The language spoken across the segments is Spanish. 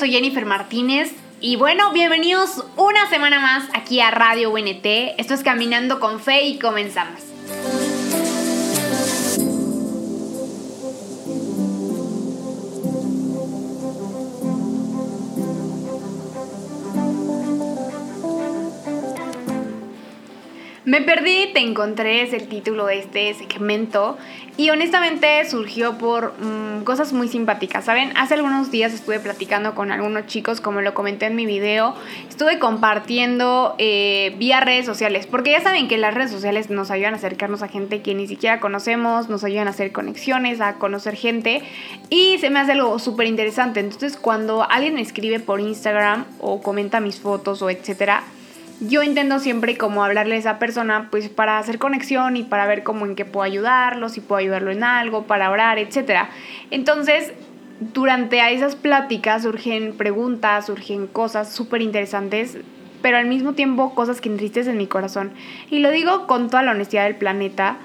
soy Jennifer Martínez. Y bueno, bienvenidos una semana más aquí a Radio UNT. Esto es Caminando con Fe y comenzamos. Me perdí, te encontré, es el título de este segmento y honestamente surgió por mm, cosas muy simpáticas, ¿saben? Hace algunos días estuve platicando con algunos chicos, como lo comenté en mi video, estuve compartiendo eh, vía redes sociales, porque ya saben que las redes sociales nos ayudan a acercarnos a gente que ni siquiera conocemos, nos ayudan a hacer conexiones, a conocer gente y se me hace algo súper interesante. Entonces cuando alguien me escribe por Instagram o comenta mis fotos o etcétera, yo intento siempre como hablarle a esa persona pues para hacer conexión y para ver cómo en qué puedo ayudarlo, si puedo ayudarlo en algo, para orar, etc. Entonces, durante esas pláticas surgen preguntas, surgen cosas súper interesantes, pero al mismo tiempo cosas que entristecen mi corazón. Y lo digo con toda la honestidad del planeta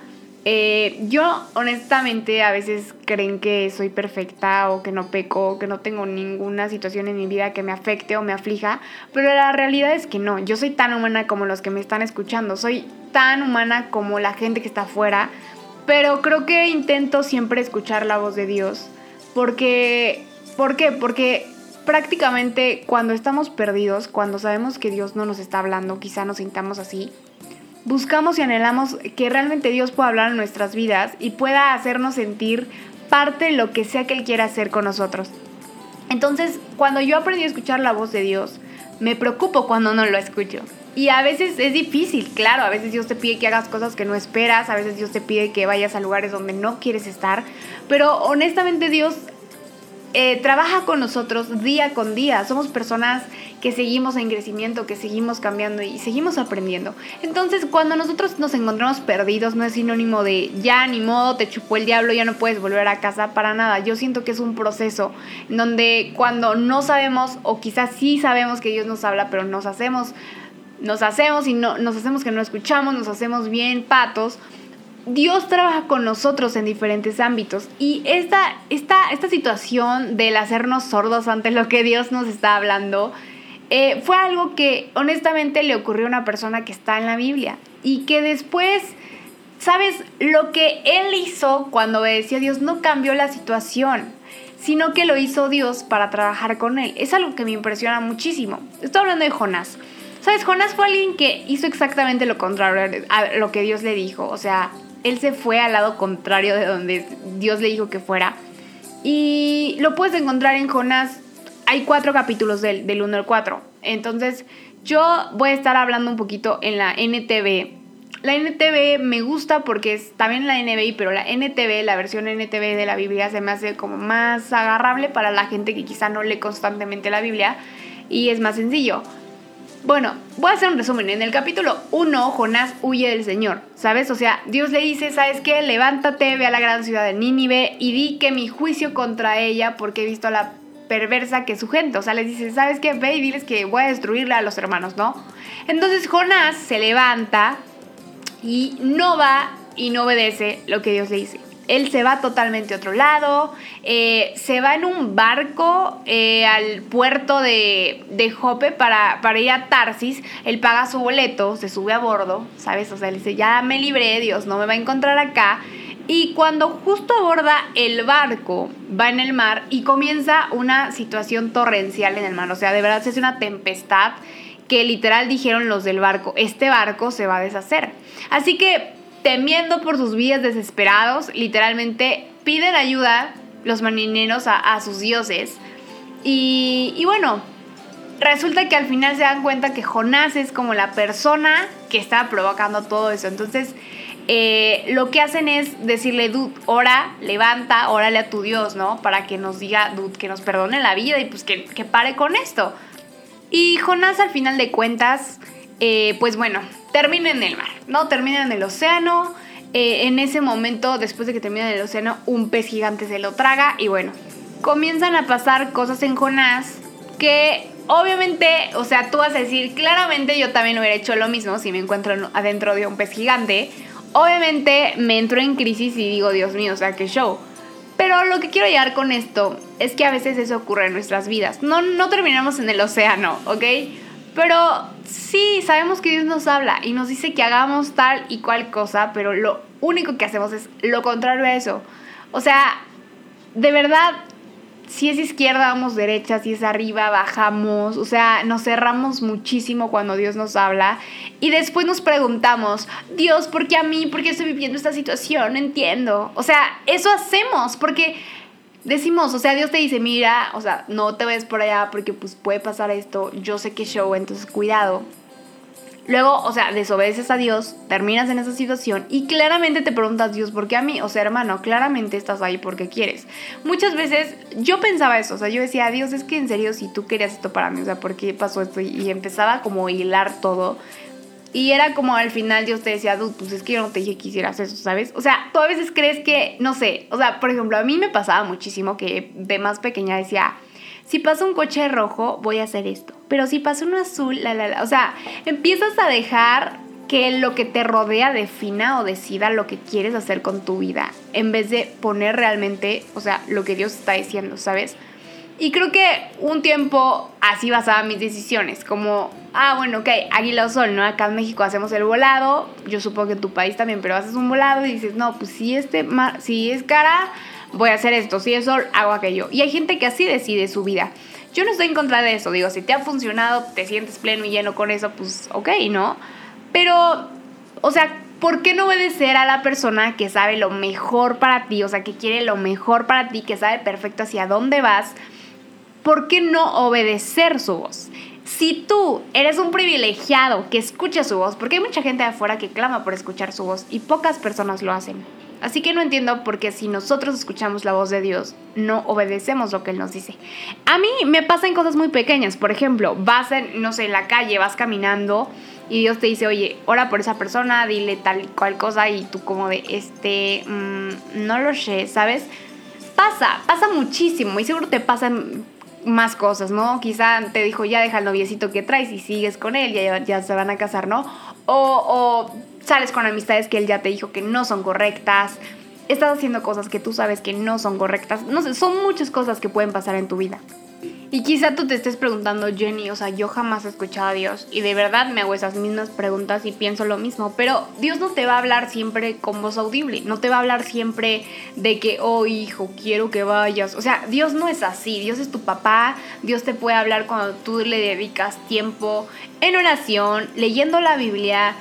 eh, yo honestamente a veces creen que soy perfecta o que no peco, que no tengo ninguna situación en mi vida que me afecte o me aflija, pero la realidad es que no, yo soy tan humana como los que me están escuchando, soy tan humana como la gente que está afuera, pero creo que intento siempre escuchar la voz de Dios, porque, ¿por qué? Porque prácticamente cuando estamos perdidos, cuando sabemos que Dios no nos está hablando, quizá nos sintamos así, buscamos y anhelamos que realmente Dios pueda hablar en nuestras vidas y pueda hacernos sentir parte de lo que sea que Él quiera hacer con nosotros. Entonces, cuando yo aprendí a escuchar la voz de Dios, me preocupo cuando no lo escucho. Y a veces es difícil, claro, a veces Dios te pide que hagas cosas que no esperas, a veces Dios te pide que vayas a lugares donde no quieres estar, pero honestamente Dios eh, trabaja con nosotros día con día. Somos personas que seguimos en crecimiento, que seguimos cambiando y seguimos aprendiendo. Entonces, cuando nosotros nos encontramos perdidos, no es sinónimo de ya ni modo, te chupó el diablo, ya no puedes volver a casa para nada. Yo siento que es un proceso donde cuando no sabemos o quizás sí sabemos que Dios nos habla, pero nos hacemos nos hacemos y no nos hacemos que no escuchamos, nos hacemos bien patos Dios trabaja con nosotros en diferentes ámbitos y esta, esta, esta situación del hacernos sordos ante lo que Dios nos está hablando eh, fue algo que honestamente le ocurrió a una persona que está en la Biblia y que después, ¿sabes? Lo que él hizo cuando obedeció a Dios no cambió la situación, sino que lo hizo Dios para trabajar con él. Es algo que me impresiona muchísimo. Estoy hablando de Jonás. ¿Sabes? Jonás fue alguien que hizo exactamente lo contrario a lo que Dios le dijo. O sea, él se fue al lado contrario de donde Dios le dijo que fuera. Y lo puedes encontrar en Jonás. Hay cuatro capítulos del, del 1 al 4. Entonces, yo voy a estar hablando un poquito en la NTV. La NTV me gusta porque es también la NBI, pero la NTV, la versión NTV de la Biblia, se me hace como más agarrable para la gente que quizá no lee constantemente la Biblia y es más sencillo. Bueno, voy a hacer un resumen. En el capítulo 1, Jonás huye del Señor, ¿sabes? O sea, Dios le dice, ¿sabes qué? Levántate, ve a la gran ciudad de Nínive y di que mi juicio contra ella, porque he visto a la perversa que es su gente. O sea, les dice, ¿sabes qué? Ve y diles que voy a destruirle a los hermanos, ¿no? Entonces Jonás se levanta y no va y no obedece lo que Dios le dice él se va totalmente a otro lado, eh, se va en un barco eh, al puerto de, de Jope para, para, ir a Tarsis, él paga su boleto, se sube a bordo, ¿sabes? O sea, él dice, ya me libré, Dios no me va a encontrar acá. Y cuando justo aborda el barco, va en el mar y comienza una situación torrencial en el mar. O sea, de verdad se hace una tempestad que literal dijeron los del barco, este barco se va a deshacer. Así que temiendo por sus vidas desesperados, literalmente piden ayuda los marineros a, sus dioses. Y, bueno, resulta que al final se dan cuenta que Jonás es como la persona que está provocando todo eso. Entonces, eh, lo que hacen es decirle, Dud, ora, levanta, órale a tu Dios, ¿no? Para que nos diga, Dud, que nos perdone la vida y pues que, que pare con esto. Y Jonás al final de cuentas, eh, pues bueno, termina en el mar, ¿no? Termina en el océano. Eh, en ese momento, después de que termina en el océano, un pez gigante se lo traga y bueno, comienzan a pasar cosas en Jonás que obviamente, o sea, tú vas a decir, claramente yo también hubiera hecho lo mismo si me encuentro adentro de un pez gigante. Obviamente me entro en crisis y digo, Dios mío, o sea, qué show. Pero lo que quiero llegar con esto es que a veces eso ocurre en nuestras vidas. No, no terminamos en el océano, ¿ok? Pero sí, sabemos que Dios nos habla y nos dice que hagamos tal y cual cosa, pero lo único que hacemos es lo contrario a eso. O sea, de verdad, si es izquierda, vamos derecha, si es arriba, bajamos. O sea, nos cerramos muchísimo cuando Dios nos habla. Y después nos preguntamos, Dios, ¿por qué a mí? ¿Por qué estoy viviendo esta situación? No entiendo. O sea, eso hacemos porque decimos, o sea, Dios te dice, mira, o sea, no te ves por allá porque pues puede pasar esto, yo sé que show, entonces cuidado. Luego, o sea, desobedeces a Dios, terminas en esa situación y claramente te preguntas, Dios, ¿por qué a mí? O sea, hermano, claramente estás ahí porque quieres. Muchas veces yo pensaba eso, o sea, yo decía, Dios, es que en serio, si tú querías esto para mí, o sea, ¿por qué pasó esto? Y empezaba como a hilar todo. Y era como al final Dios te decía, pues es que yo no te dije que hicieras eso, ¿sabes? O sea, tú a veces crees que, no sé, o sea, por ejemplo, a mí me pasaba muchísimo que de más pequeña decía, si pasa un coche rojo, voy a hacer esto. Pero si pasa uno azul, la, la, la. O sea, empiezas a dejar que lo que te rodea defina o decida lo que quieres hacer con tu vida, en vez de poner realmente, o sea, lo que Dios está diciendo, ¿sabes? Y creo que un tiempo así basaba mis decisiones, como, ah, bueno, ok, águila o sol, ¿no? Acá en México hacemos el volado, yo supongo que en tu país también, pero haces un volado y dices, no, pues si, este, si es cara, voy a hacer esto, si es sol, hago aquello. Y hay gente que así decide su vida. Yo no estoy en contra de eso, digo, si te ha funcionado, te sientes pleno y lleno con eso, pues ok, ¿no? Pero, o sea, ¿por qué no obedecer a la persona que sabe lo mejor para ti? O sea, que quiere lo mejor para ti, que sabe perfecto hacia dónde vas ¿por qué no obedecer su voz? Si tú eres un privilegiado que escucha su voz, porque hay mucha gente de afuera que clama por escuchar su voz y pocas personas lo hacen. Así que no entiendo por qué si nosotros escuchamos la voz de Dios, no obedecemos lo que Él nos dice. A mí me pasan cosas muy pequeñas. Por ejemplo, vas en, no sé, en la calle, vas caminando y Dios te dice, oye, ora por esa persona, dile tal y cual cosa y tú como de, este, mm, no lo sé, ¿sabes? Pasa, pasa muchísimo y seguro te pasan más cosas, ¿no? Quizá te dijo, ya deja el noviecito que traes y sigues con él, ya, ya se van a casar, ¿no? O, o sales con amistades que él ya te dijo que no son correctas, estás haciendo cosas que tú sabes que no son correctas, no sé, son muchas cosas que pueden pasar en tu vida. Y quizá tú te estés preguntando, Jenny, o sea, yo jamás he escuchado a Dios y de verdad me hago esas mismas preguntas y pienso lo mismo, pero Dios no te va a hablar siempre con voz audible, no te va a hablar siempre de que, oh hijo, quiero que vayas. O sea, Dios no es así, Dios es tu papá, Dios te puede hablar cuando tú le dedicas tiempo en oración, leyendo la Biblia,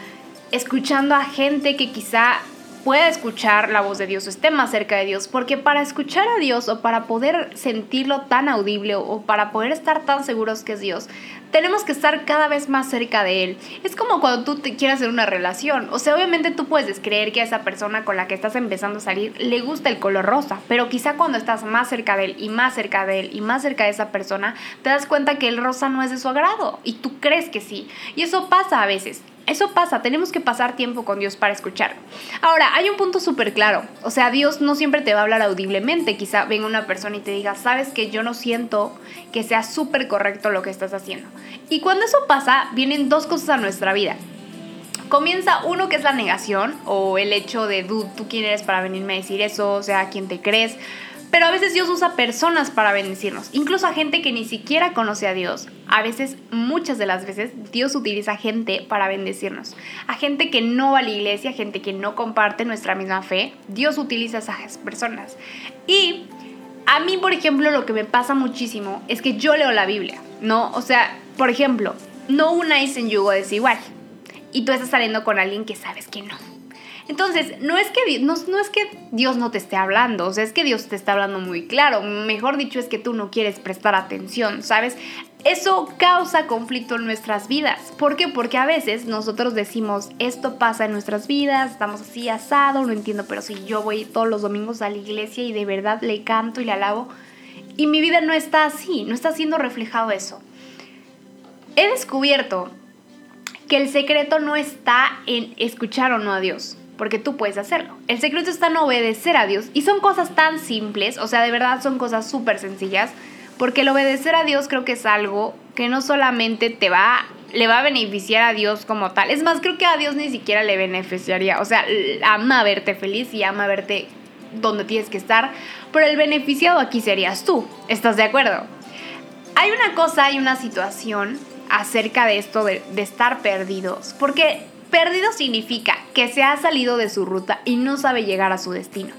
escuchando a gente que quizá pueda escuchar la voz de Dios o esté más cerca de Dios, porque para escuchar a Dios o para poder sentirlo tan audible o para poder estar tan seguros que es Dios, tenemos que estar cada vez más cerca de Él. Es como cuando tú te quieres hacer una relación, o sea, obviamente tú puedes descreer que a esa persona con la que estás empezando a salir le gusta el color rosa, pero quizá cuando estás más cerca de Él y más cerca de Él y más cerca de esa persona, te das cuenta que el rosa no es de su agrado y tú crees que sí. Y eso pasa a veces. Eso pasa, tenemos que pasar tiempo con Dios para escuchar. Ahora, hay un punto súper claro, o sea, Dios no siempre te va a hablar audiblemente, quizá venga una persona y te diga, sabes que yo no siento que sea súper correcto lo que estás haciendo. Y cuando eso pasa, vienen dos cosas a nuestra vida. Comienza uno que es la negación o el hecho de, tú quién eres para venirme a decir eso, o sea, quién te crees. Pero a veces Dios usa personas para bendecirnos, incluso a gente que ni siquiera conoce a Dios. A veces, muchas de las veces, Dios utiliza gente para bendecirnos. A gente que no va a la iglesia, gente que no comparte nuestra misma fe, Dios utiliza a esas personas. Y a mí, por ejemplo, lo que me pasa muchísimo es que yo leo la Biblia, ¿no? O sea, por ejemplo, no unáis en yugo desigual. Y tú estás saliendo con alguien que sabes que no. Entonces, no es, que, no, es que Dios no te esté hablando, o sea, es que Dios te está hablando muy claro. Mejor dicho, es que tú no quieres prestar atención, ¿sabes? Eso causa conflicto en nuestras vidas. ¿Por qué? Porque a veces nosotros decimos, esto pasa en nuestras vidas, estamos así asado, no entiendo, pero si yo voy todos los domingos a la iglesia y de verdad le canto y le alabo, y mi vida no está así, no está siendo reflejado eso. He descubierto que el secreto no está en escuchar o no a Dios porque tú puedes hacerlo. El secreto está en obedecer a Dios y son cosas tan simples, o sea, de verdad son cosas súper sencillas, porque el obedecer a Dios creo que es algo que no solamente te va le va a beneficiar a Dios como tal. Es más, creo que a Dios ni siquiera le beneficiaría. O sea, ama verte feliz y ama verte donde tienes que estar, pero el beneficiado aquí serías tú. ¿Estás de acuerdo? Hay una cosa, hay una situación acerca de esto de, de estar perdidos, porque perdido significa que se ha salido de su ruta y no sabe llegar a su destino.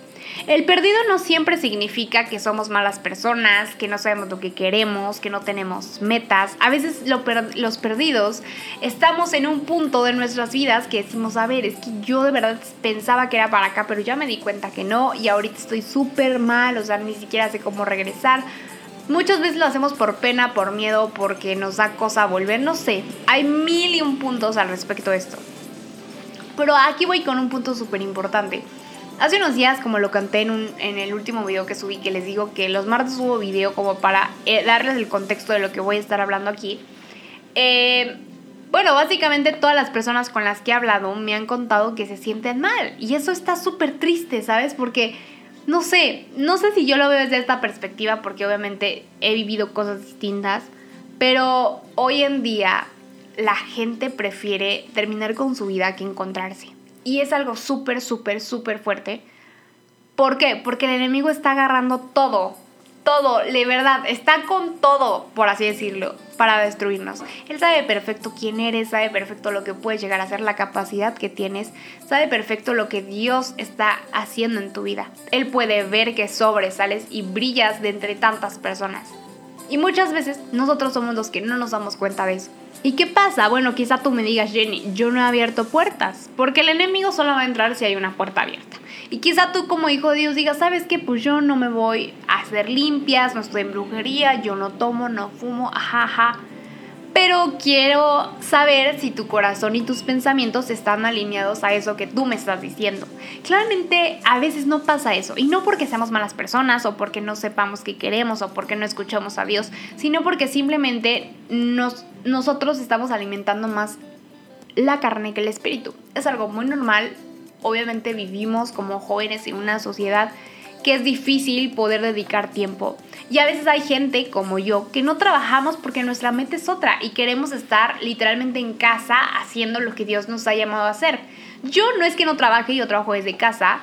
El perdido no siempre significa que somos malas personas, que no sabemos lo que queremos, que no tenemos metas. A veces los perdidos estamos en un punto de nuestras vidas que decimos, a ver, es que yo de verdad pensaba que era para acá, pero ya me di cuenta que no y ahorita estoy súper mal, o sea, ni siquiera sé cómo regresar. Muchas veces lo hacemos por pena, por miedo, porque nos da cosa volver, no sé. Hay mil y un puntos al respecto de esto. Pero aquí voy con un punto súper importante. Hace unos días, como lo canté en, un, en el último video que subí, que les digo que los martes subo video como para eh, darles el contexto de lo que voy a estar hablando aquí. Eh, bueno, básicamente todas las personas con las que he hablado me han contado que se sienten mal. Y eso está súper triste, ¿sabes? Porque, no sé, no sé si yo lo veo desde esta perspectiva, porque obviamente he vivido cosas distintas. Pero hoy en día la gente prefiere terminar con su vida que encontrarse. Y es algo súper, súper, súper fuerte. ¿Por qué? Porque el enemigo está agarrando todo, todo, de verdad, está con todo, por así decirlo, para destruirnos. Él sabe perfecto quién eres, sabe perfecto lo que puedes llegar a ser, la capacidad que tienes, sabe perfecto lo que Dios está haciendo en tu vida. Él puede ver que sobresales y brillas de entre tantas personas. Y muchas veces nosotros somos los que no nos damos cuenta de eso. ¿Y qué pasa? Bueno, quizá tú me digas, Jenny, yo no he abierto puertas, porque el enemigo solo va a entrar si hay una puerta abierta. Y quizá tú como hijo de Dios digas, ¿sabes qué? Pues yo no me voy a hacer limpias, no estoy en brujería, yo no tomo, no fumo, ajá, ajá pero quiero saber si tu corazón y tus pensamientos están alineados a eso que tú me estás diciendo. Claramente a veces no pasa eso, y no porque seamos malas personas o porque no sepamos qué queremos o porque no escuchamos a Dios, sino porque simplemente nos, nosotros estamos alimentando más la carne que el espíritu. Es algo muy normal, obviamente vivimos como jóvenes en una sociedad que es difícil poder dedicar tiempo. Y a veces hay gente como yo que no trabajamos porque nuestra mente es otra y queremos estar literalmente en casa haciendo lo que Dios nos ha llamado a hacer. Yo no es que no trabaje, yo trabajo desde casa,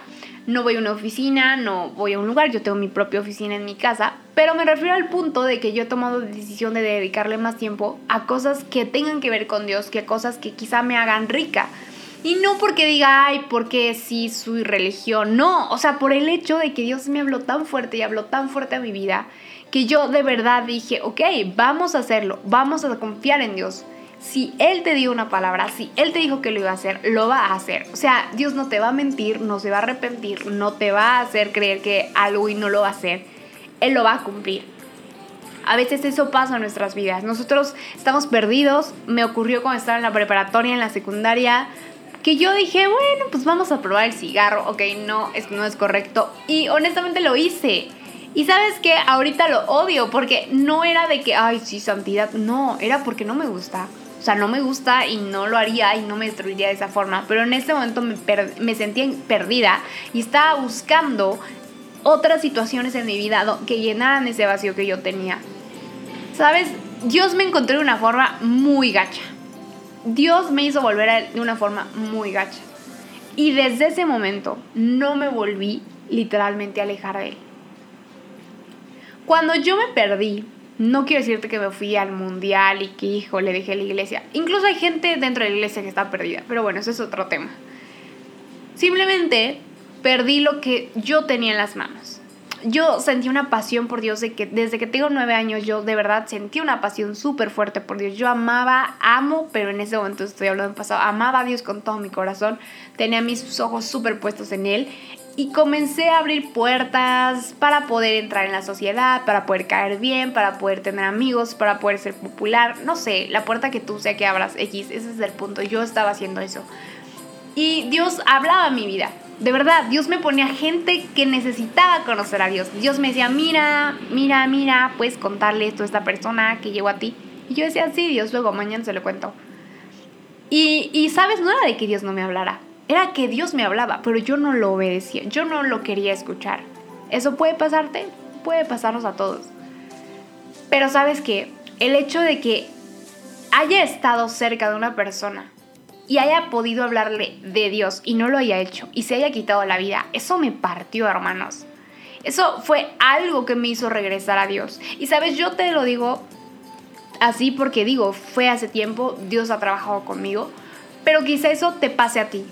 no voy a una oficina, no voy a un lugar, yo tengo mi propia oficina en mi casa, pero me refiero al punto de que yo he tomado la decisión de dedicarle más tiempo a cosas que tengan que ver con Dios, que a cosas que quizá me hagan rica. Y no porque diga, ay, porque sí soy religión, no, o sea, por el hecho de que Dios me habló tan fuerte y habló tan fuerte a mi vida, que yo de verdad dije, ok, vamos a hacerlo, vamos a confiar en Dios. Si Él te dio una palabra, si Él te dijo que lo iba a hacer, lo va a hacer. O sea, Dios no te va a mentir, no se va a arrepentir, no te va a hacer creer que algo y no lo va a hacer. Él lo va a cumplir. A veces eso pasa en nuestras vidas. Nosotros estamos perdidos. Me ocurrió cuando estaba en la preparatoria, en la secundaria que yo dije, bueno, pues vamos a probar el cigarro, ok, no, es, no es correcto. Y honestamente lo hice. Y sabes que ahorita lo odio porque no era de que, ay, sí, santidad, no, era porque no me gusta. O sea, no me gusta y no lo haría y no me destruiría de esa forma. Pero en ese momento me, me sentía perdida y estaba buscando otras situaciones en mi vida que llenaran ese vacío que yo tenía. ¿Sabes? Dios me encontró de una forma muy gacha. Dios me hizo volver a él de una forma muy gacha. Y desde ese momento no me volví literalmente a alejar de él. Cuando yo me perdí, no quiero decirte que me fui al mundial y que, hijo, le dejé la iglesia. Incluso hay gente dentro de la iglesia que está perdida, pero bueno, eso es otro tema. Simplemente perdí lo que yo tenía en las manos yo sentí una pasión por Dios que desde que tengo nueve años yo de verdad sentí una pasión súper fuerte por Dios. Yo amaba, amo, pero en ese momento estoy hablando del pasado, amaba a Dios con todo mi corazón, tenía mis ojos súper puestos en Él y comencé a abrir puertas para poder entrar en la sociedad, para poder caer bien, para poder tener amigos, para poder ser popular, no sé, la puerta que tú sea que abras X, ese es el punto, yo estaba haciendo eso. Y Dios hablaba mi vida de verdad, Dios me ponía gente que necesitaba conocer a Dios. Dios me decía, mira, mira, mira, puedes contarle esto a esta persona que llegó a ti. Y yo decía, sí, Dios, luego mañana se lo cuento. Y, y, sabes, no era de que Dios no me hablara, era que Dios me hablaba, pero yo no lo obedecía, yo no lo quería escuchar. ¿Eso puede pasarte? Puede pasarnos a todos. Pero sabes que el hecho de que haya estado cerca de una persona y haya podido hablarle de Dios y no lo haya hecho y se haya quitado la vida, eso me partió, hermanos. Eso fue algo que me hizo regresar a Dios. Y sabes, yo te lo digo así porque digo, fue hace tiempo, Dios ha trabajado conmigo, pero quizá eso te pase a ti.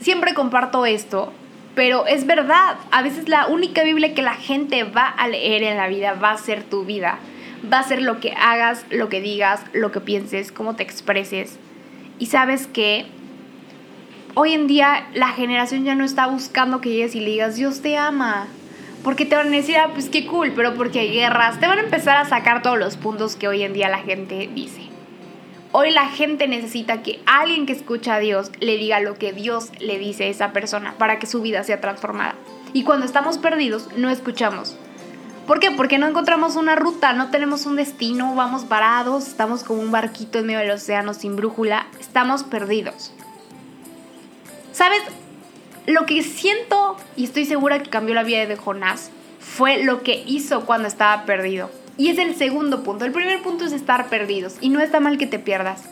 siempre comparto esto, pero es verdad, a veces la única Biblia que la gente va a leer en la vida va a ser tu vida, va a ser lo que hagas, lo que digas, lo que pienses, cómo te expreses. Y sabes que hoy en día la generación ya no está buscando que llegues y le digas, Dios te ama. Porque te van a decir, ah, pues qué cool, pero porque hay guerras. Te van a empezar a sacar todos los puntos que hoy en día la gente dice. Hoy la gente necesita que alguien que escucha a Dios le diga lo que Dios le dice a esa persona para que su vida sea transformada. Y cuando estamos perdidos, no escuchamos. ¿Por qué? Porque no encontramos una ruta, no tenemos un destino, vamos parados, estamos como un barquito en medio del océano sin brújula, estamos perdidos. ¿Sabes? Lo que siento, y estoy segura que cambió la vida de Jonás, fue lo que hizo cuando estaba perdido. Y es el segundo punto. El primer punto es estar perdidos. Y no está mal que te pierdas.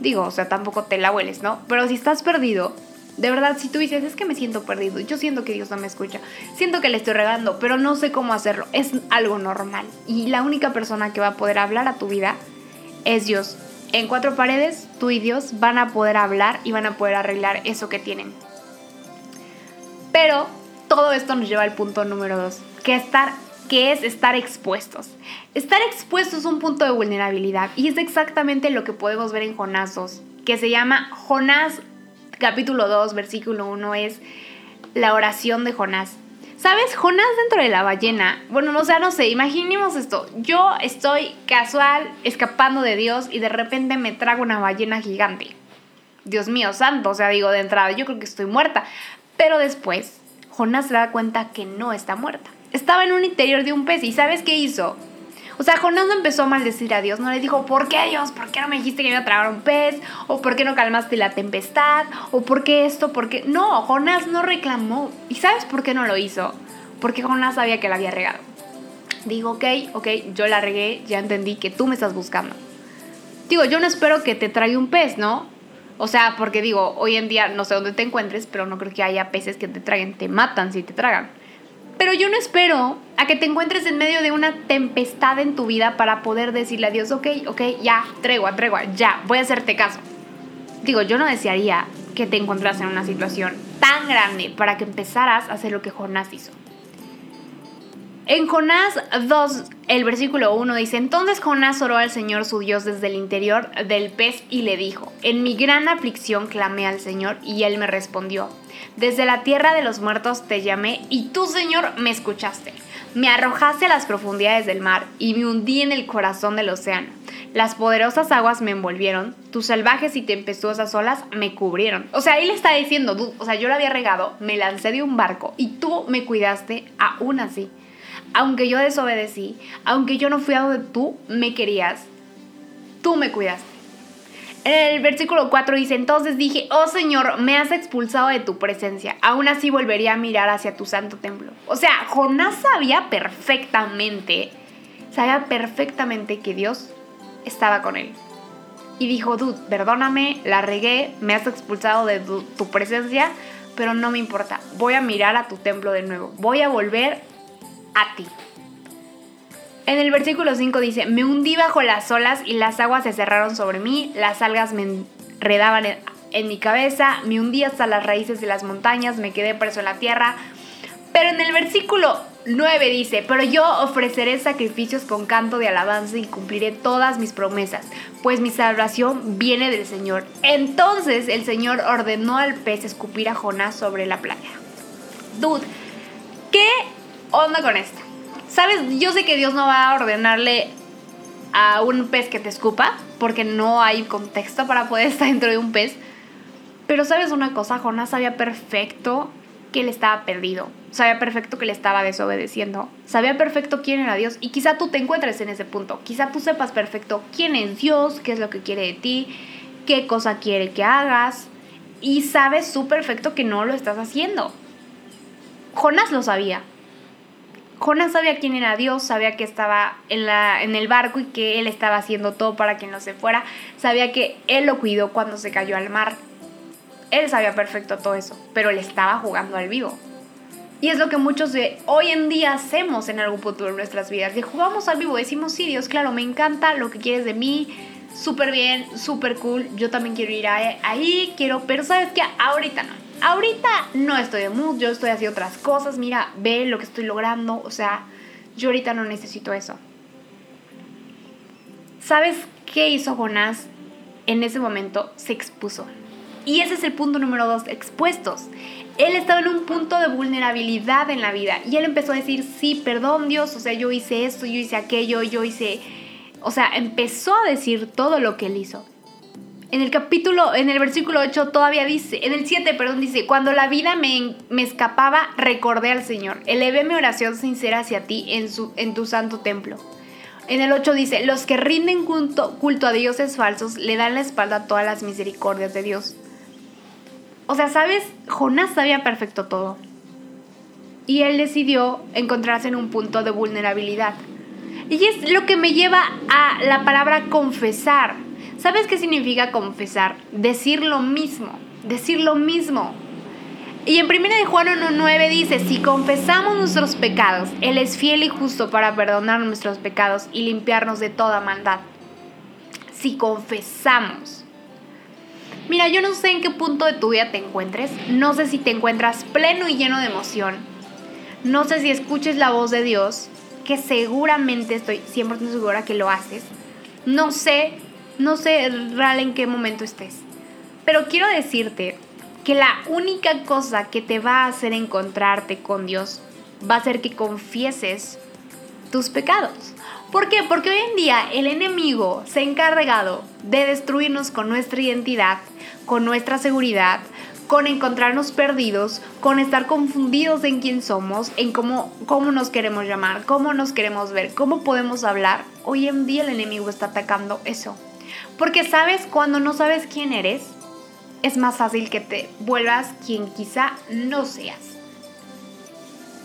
Digo, o sea, tampoco te la hueles, ¿no? Pero si estás perdido, de verdad, si tú dices, es que me siento perdido, yo siento que Dios no me escucha, siento que le estoy regando, pero no sé cómo hacerlo, es algo normal. Y la única persona que va a poder hablar a tu vida es Dios en cuatro paredes, tú y Dios van a poder hablar y van a poder arreglar eso que tienen. Pero todo esto nos lleva al punto número dos, que, estar, que es estar expuestos. Estar expuestos es un punto de vulnerabilidad y es exactamente lo que podemos ver en Jonás 2, que se llama Jonás capítulo 2, versículo 1, es la oración de Jonás. ¿Sabes? Jonás dentro de la ballena. Bueno, o sea, no sé, imaginemos esto. Yo estoy casual escapando de Dios y de repente me trago una ballena gigante. Dios mío santo, o sea, digo de entrada, yo creo que estoy muerta. Pero después, Jonás se da cuenta que no está muerta. Estaba en un interior de un pez y ¿sabes qué hizo? O sea, Jonás no empezó a maldecir a Dios, no le dijo, ¿por qué Dios? ¿Por qué no me dijiste que iba a tragar un pez? ¿O por qué no calmaste la tempestad? ¿O por qué esto? ¿Por qué? No, Jonás no reclamó. ¿Y sabes por qué no lo hizo? Porque Jonás sabía que la había regado. Digo, ok, ok, yo la regué, ya entendí que tú me estás buscando. Digo, yo no espero que te traiga un pez, ¿no? O sea, porque digo, hoy en día no sé dónde te encuentres, pero no creo que haya peces que te traigan, te matan si te tragan. Pero yo no espero a que te encuentres en medio de una tempestad en tu vida para poder decirle a Dios, ok, ok, ya, tregua, tregua, ya, voy a hacerte caso. Digo, yo no desearía que te encontraras en una situación tan grande para que empezaras a hacer lo que Jonás hizo. En Jonás 2, el versículo 1 dice, entonces Jonás oró al Señor su Dios desde el interior del pez y le dijo, en mi gran aflicción clamé al Señor y él me respondió, desde la tierra de los muertos te llamé y tú Señor me escuchaste. Me arrojaste a las profundidades del mar y me hundí en el corazón del océano. Las poderosas aguas me envolvieron, tus salvajes y tempestuosas olas me cubrieron. O sea, él está diciendo, o sea, yo lo había regado, me lancé de un barco y tú me cuidaste aún así aunque yo desobedecí, aunque yo no fui a donde tú me querías, tú me cuidaste. El versículo 4 dice, entonces dije, oh Señor, me has expulsado de tu presencia, aún así volvería a mirar hacia tu santo templo. O sea, Jonás sabía perfectamente, sabía perfectamente que Dios estaba con él. Y dijo, dude, perdóname, la regué, me has expulsado de tu, tu presencia, pero no me importa, voy a mirar a tu templo de nuevo, voy a volver a ti. En el versículo 5 dice, me hundí bajo las olas y las aguas se cerraron sobre mí, las algas me enredaban en, mi cabeza, me hundí hasta las raíces de las montañas, me quedé preso en la tierra. Pero en el versículo 9 dice, pero yo ofreceré sacrificios con canto de alabanza y cumpliré todas mis promesas, pues mi salvación viene del Señor. Entonces el Señor ordenó al pez escupir a Jonás sobre la playa. Dude, ¿qué onda con esto. ¿Sabes? Yo sé que Dios no va a ordenarle a un pez que te escupa, porque no hay contexto para poder estar dentro de un pez. Pero sabes una cosa, Jonás sabía perfecto que él estaba perdido, sabía perfecto que le estaba desobedeciendo, sabía perfecto quién era Dios. Y quizá tú te encuentres en ese punto, quizá tú sepas perfecto quién es Dios, qué es lo que quiere de ti, qué cosa quiere que hagas. Y sabes tú perfecto que no lo estás haciendo. Jonás lo sabía, Jonás sabía quién era Dios, sabía que estaba en, la, en el barco y que él estaba haciendo todo para que no se fuera, sabía que él lo cuidó cuando se cayó al mar. Él sabía perfecto todo eso, pero él estaba jugando al vivo. Y es lo que muchos de hoy en día hacemos en algún punto de nuestras vidas. Que jugamos al vivo, decimos, sí, Dios, claro, me encanta lo que quieres de mí, súper bien, súper cool, yo también quiero ir ahí, quiero, pero sabes que ahorita no. Ahorita no estoy de mood, yo estoy haciendo otras cosas, mira, ve lo que estoy logrando, o sea, yo ahorita no necesito eso. ¿Sabes qué hizo Jonás? En ese momento se expuso. Y ese es el punto número dos, expuestos. Él estaba en un punto de vulnerabilidad en la vida y él empezó a decir, sí, perdón Dios, o sea, yo hice esto, yo hice aquello, yo hice... O sea, empezó a decir todo lo que él hizo. En el capítulo, en el versículo 8 todavía dice, en el 7, perdón, dice, cuando la vida me, me escapaba, recordé al Señor, elevé mi oración sincera hacia ti en, su, en tu santo templo. En el 8 dice, los que rinden culto, culto a dioses falsos le dan la espalda a todas las misericordias de Dios. O sea, ¿sabes? Jonás sabía perfecto todo. Y él decidió encontrarse en un punto de vulnerabilidad. Y es lo que me lleva a la palabra confesar. ¿Sabes qué significa confesar? Decir lo mismo, decir lo mismo. Y en 1 de Juan 1.9 dice, si confesamos nuestros pecados, Él es fiel y justo para perdonar nuestros pecados y limpiarnos de toda maldad. Si confesamos. Mira, yo no sé en qué punto de tu vida te encuentres, no sé si te encuentras pleno y lleno de emoción, no sé si escuches la voz de Dios, que seguramente estoy 100% segura que lo haces, no sé, no sé real en qué momento estés, pero quiero decirte que la única cosa que te va a hacer encontrarte con Dios va a ser que confieses tus pecados. ¿Por qué? Porque hoy en día el enemigo se ha encargado de destruirnos con nuestra identidad, con nuestra seguridad, con encontrarnos perdidos, con estar confundidos en quién somos, en cómo, cómo nos queremos llamar, cómo nos queremos ver, cómo podemos hablar. Hoy en día el enemigo está atacando eso. Porque sabes, cuando no sabes quién eres, es más fácil que te vuelvas quien quizá no seas.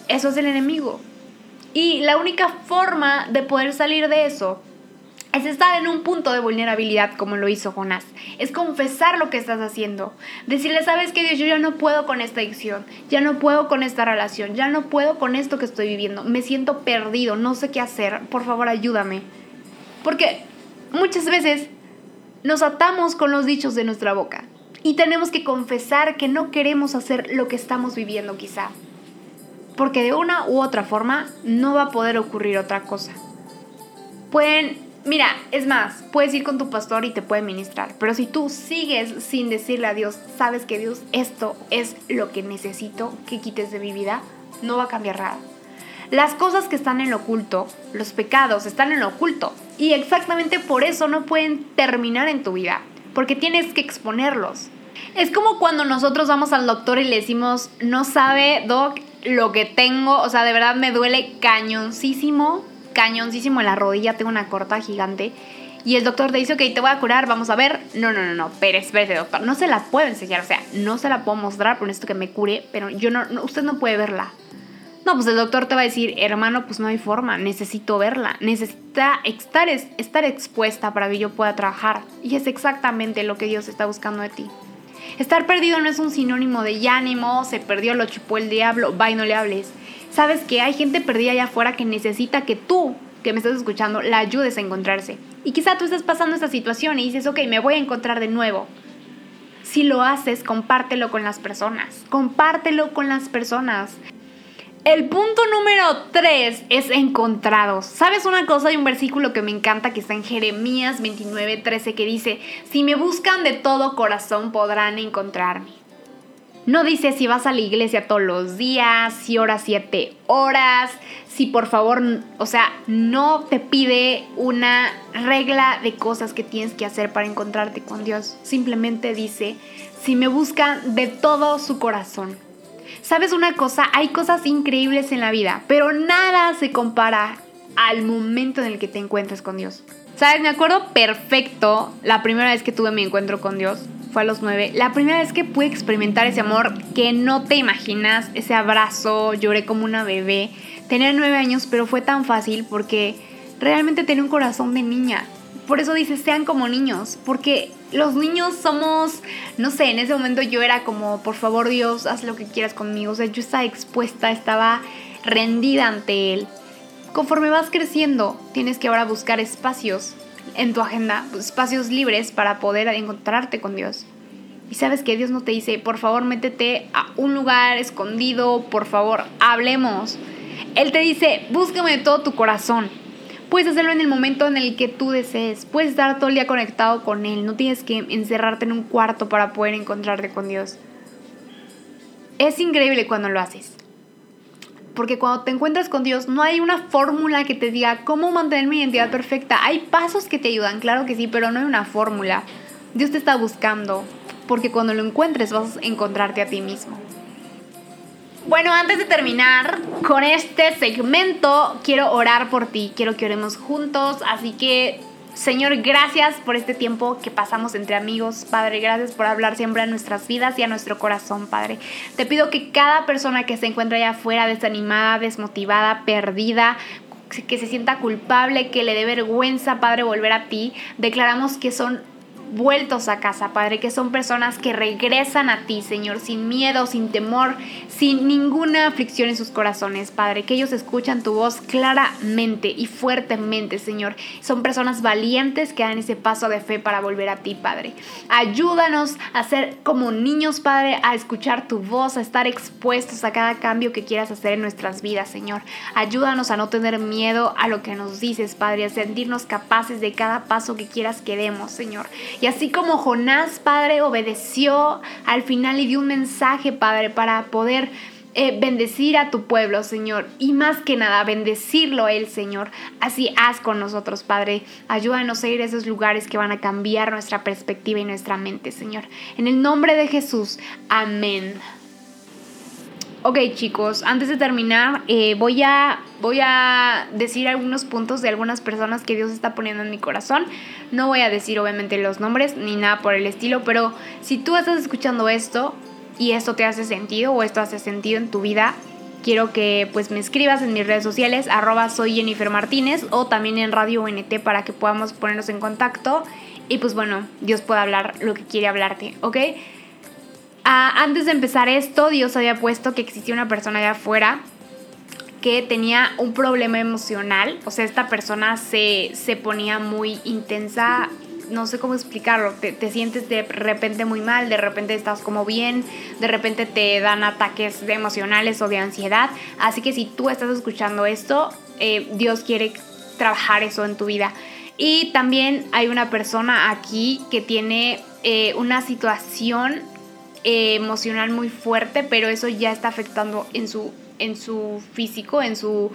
Eso es el enemigo. Y la única forma de poder salir de eso es estar en un punto de vulnerabilidad como lo hizo Jonás. Es confesar lo que estás haciendo. Decirle, sabes que Dios, yo ya no puedo con esta adicción, ya no puedo con esta relación, ya no puedo con esto que estoy viviendo. Me siento perdido, no sé qué hacer. Por favor, ayúdame. Porque muchas veces nos atamos con los dichos de nuestra boca y tenemos que confesar que no queremos hacer lo que estamos viviendo quizá. Porque de una u otra forma no va a poder ocurrir otra cosa. Pueden Mira, es más, puedes ir con tu pastor y te puede ministrar, pero si tú sigues sin decirle a Dios, sabes que Dios, esto es lo que necesito que quites de mi vida, no va a cambiar nada. Las cosas que están en lo oculto, los pecados están en lo oculto y exactamente por eso no pueden terminar en tu vida, porque tienes que exponerlos. Es como cuando nosotros vamos al doctor y le decimos, no sabe, doc, lo que tengo, o sea, de verdad me duele cañoncísimo cañoncísimo en la rodilla, tengo una corta gigante. Y el doctor te dice, ok, te voy a curar, vamos a ver. No, no, no, no, pero espérese, doctor. No se la puedo enseñar, o sea, no se la puedo mostrar por esto que me cure, pero yo no, usted no puede verla. No, pues el doctor te va a decir, hermano, pues no hay forma, necesito verla, necesita estar, estar expuesta para que yo pueda trabajar. Y es exactamente lo que Dios está buscando de ti. Estar perdido no es un sinónimo de ya ánimo, se perdió, lo chupó el diablo, va y no le hables sabes que hay gente perdida allá afuera que necesita que tú, que me estás escuchando, la ayudes a encontrarse. Y quizá tú estás pasando esta situación y dices, ok, me voy a encontrar de nuevo. Si lo haces, compártelo con las personas. Compártelo con las personas. El punto número 3 es encontrados. ¿Sabes una cosa? Hay un versículo que me encanta que está en Jeremías 29, 13 que dice, si me buscan de todo corazón podrán encontrarme. No dice si vas a la iglesia todos los días, si horas siete horas, si por favor, o sea, no te pide una regla de cosas que tienes que hacer para encontrarte con Dios. Simplemente dice, si me buscan de todo su corazón. ¿Sabes una cosa? Hay cosas increíbles en la vida, pero nada se compara al momento en el que te encuentres con Dios. ¿Sabes? Me acuerdo perfecto la primera vez que tuve mi encuentro con Dios fue a los nueve, la primera vez que pude experimentar ese amor que no te imaginas, ese abrazo, lloré como una bebé, Tenía nueve años, pero fue tan fácil porque realmente tenía un corazón de niña. Por eso dice, sean como niños, porque los niños somos, no sé, en ese momento yo era como, por favor Dios, haz lo que quieras conmigo. O sea, yo estaba expuesta, estaba rendida ante Él. Conforme vas creciendo, tienes que ahora buscar espacios en tu agenda, espacios libres para poder encontrarte con Dios. Y sabes que Dios no te dice, por favor, métete a un lugar escondido, por favor, hablemos. Él te dice, búscame de todo tu corazón. Puedes hacerlo en el momento en el que tú desees. Puedes estar todo el día conectado con Él. No tienes que encerrarte en un cuarto para poder encontrarte con Dios. Es increíble cuando lo haces. Porque cuando te encuentras con Dios no hay una fórmula que te diga cómo mantener mi identidad perfecta. Hay pasos que te ayudan, claro que sí, pero no hay una fórmula. Dios te está buscando, porque cuando lo encuentres vas a encontrarte a ti mismo. Bueno, antes de terminar con este segmento, quiero orar por ti, quiero que oremos juntos, así que Señor, gracias por este tiempo que pasamos entre amigos, Padre. Gracias por hablar siempre a nuestras vidas y a nuestro corazón, Padre. Te pido que cada persona que se encuentra allá afuera desanimada, desmotivada, perdida, que se sienta culpable, que le dé vergüenza, Padre, volver a ti, declaramos que son vueltos a casa, Padre, que son personas que regresan a ti, Señor, sin miedo, sin temor, sin ninguna aflicción en sus corazones, Padre, que ellos escuchan tu voz claramente y fuertemente, Señor. Son personas valientes que dan ese paso de fe para volver a ti, Padre. Ayúdanos a ser como niños, Padre, a escuchar tu voz, a estar expuestos a cada cambio que quieras hacer en nuestras vidas, Señor. Ayúdanos a no tener miedo a lo que nos dices, Padre, a sentirnos capaces de cada paso que quieras que demos, Señor. Y así como Jonás, Padre, obedeció al final y dio un mensaje, Padre, para poder eh, bendecir a tu pueblo, Señor, y más que nada bendecirlo Él, Señor. Así haz con nosotros, Padre. Ayúdanos a ir a esos lugares que van a cambiar nuestra perspectiva y nuestra mente, Señor. En el nombre de Jesús, amén. Ok chicos, antes de terminar eh, voy, a, voy a decir algunos puntos de algunas personas que Dios está poniendo en mi corazón. No voy a decir obviamente los nombres ni nada por el estilo, pero si tú estás escuchando esto y esto te hace sentido o esto hace sentido en tu vida, quiero que pues me escribas en mis redes sociales, arroba soy Jennifer Martínez o también en Radio UNT para que podamos ponernos en contacto y pues bueno, Dios pueda hablar lo que quiere hablarte, ¿ok? Ah, antes de empezar esto, Dios había puesto que existía una persona allá afuera que tenía un problema emocional. O sea, esta persona se, se ponía muy intensa. No sé cómo explicarlo. Te, te, sientes de repente muy mal, de repente estás como bien, de repente te dan ataques emocionales o de ansiedad. Así que si tú estás escuchando esto, eh, Dios quiere trabajar eso en tu vida. Y también hay una persona aquí que tiene eh, una situación eh, emocional muy fuerte, pero eso ya está afectando en su, en su físico, en su,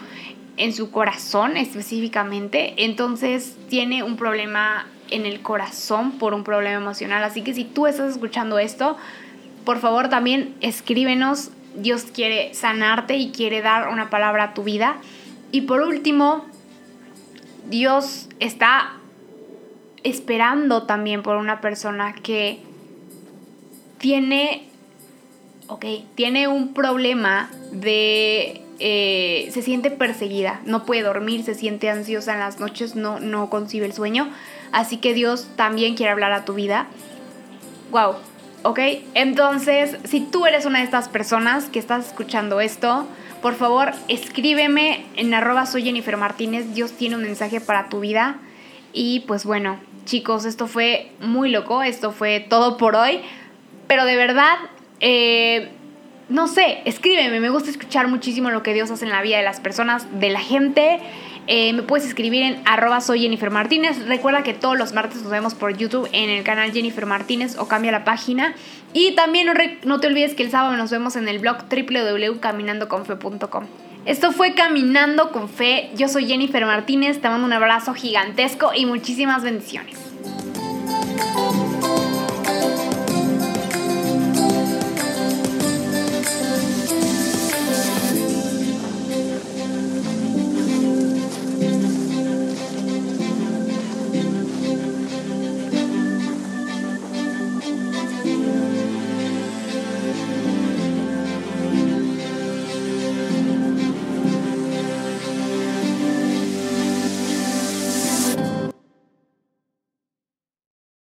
en su corazón específicamente. Entonces tiene un problema en el corazón por un problema emocional. Así que si tú estás escuchando esto, por favor también escríbenos. Dios quiere sanarte y quiere dar una palabra a tu vida. Y por último, Dios está esperando también por una persona que tiene, ok, tiene un problema de, eh, se siente perseguida, no puede dormir, se siente ansiosa en las noches, no, no concibe el sueño. Así que Dios también quiere hablar a tu vida. Wow, ok. Entonces, si tú eres una de estas personas que estás escuchando esto, por favor escríbeme en arroba soy Jennifer Martínez. Dios tiene un mensaje para tu vida. Y pues bueno, chicos, esto fue muy loco. Esto fue todo por hoy. Pero de verdad, eh, no sé, escríbeme. Me gusta escuchar muchísimo lo que Dios hace en la vida de las personas, de la gente. Eh, me puedes escribir en arroba soy Jennifer Martínez. Recuerda que todos los martes nos vemos por YouTube en el canal Jennifer Martínez o cambia la página. Y también no, no te olvides que el sábado nos vemos en el blog www.caminandoconfe.com. Esto fue Caminando con Fe. Yo soy Jennifer Martínez. Te mando un abrazo gigantesco y muchísimas bendiciones.